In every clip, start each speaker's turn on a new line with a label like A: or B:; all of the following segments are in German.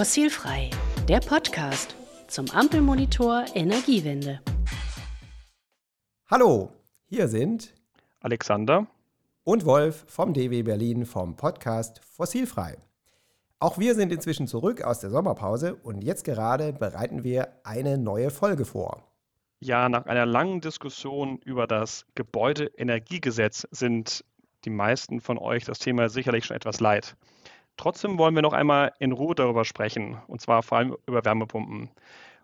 A: Fossilfrei, der Podcast zum Ampelmonitor Energiewende.
B: Hallo, hier sind
C: Alexander
B: und Wolf vom DW Berlin vom Podcast Fossilfrei. Auch wir sind inzwischen zurück aus der Sommerpause und jetzt gerade bereiten wir eine neue Folge vor.
C: Ja, nach einer langen Diskussion über das Gebäudeenergiegesetz sind die meisten von euch das Thema sicherlich schon etwas leid. Trotzdem wollen wir noch einmal in Ruhe darüber sprechen, und zwar vor allem über Wärmepumpen.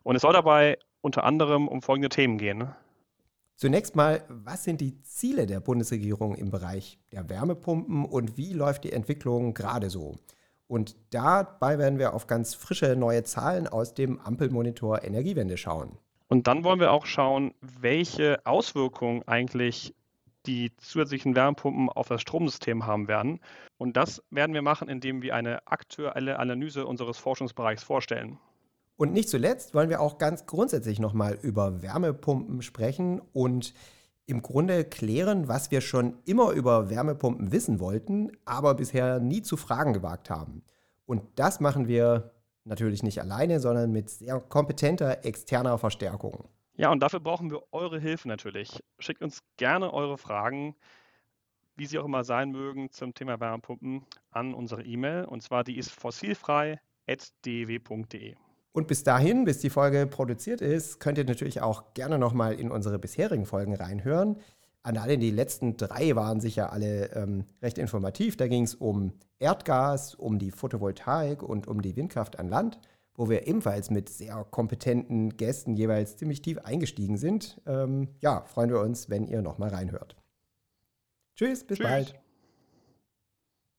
C: Und es soll dabei unter anderem um folgende Themen gehen.
B: Zunächst mal, was sind die Ziele der Bundesregierung im Bereich der Wärmepumpen und wie läuft die Entwicklung gerade so? Und dabei werden wir auf ganz frische neue Zahlen aus dem Ampelmonitor Energiewende schauen.
C: Und dann wollen wir auch schauen, welche Auswirkungen eigentlich die zusätzlichen Wärmepumpen auf das Stromsystem haben werden. Und das werden wir machen, indem wir eine aktuelle Analyse unseres Forschungsbereichs vorstellen.
B: Und nicht zuletzt wollen wir auch ganz grundsätzlich nochmal über Wärmepumpen sprechen und im Grunde klären, was wir schon immer über Wärmepumpen wissen wollten, aber bisher nie zu fragen gewagt haben. Und das machen wir natürlich nicht alleine, sondern mit sehr kompetenter externer Verstärkung.
C: Ja, und dafür brauchen wir eure Hilfe natürlich. Schickt uns gerne eure Fragen, wie sie auch immer sein mögen, zum Thema Wärmepumpen an unsere E-Mail. Und zwar die ist fossilfrei.dew.de.
B: Und bis dahin, bis die Folge produziert ist, könnt ihr natürlich auch gerne nochmal in unsere bisherigen Folgen reinhören. An alle, die letzten drei waren sicher alle ähm, recht informativ. Da ging es um Erdgas, um die Photovoltaik und um die Windkraft an Land wo wir ebenfalls mit sehr kompetenten Gästen jeweils ziemlich tief eingestiegen sind. Ähm, ja, freuen wir uns, wenn ihr nochmal reinhört. Tschüss, bis Tschüss. bald.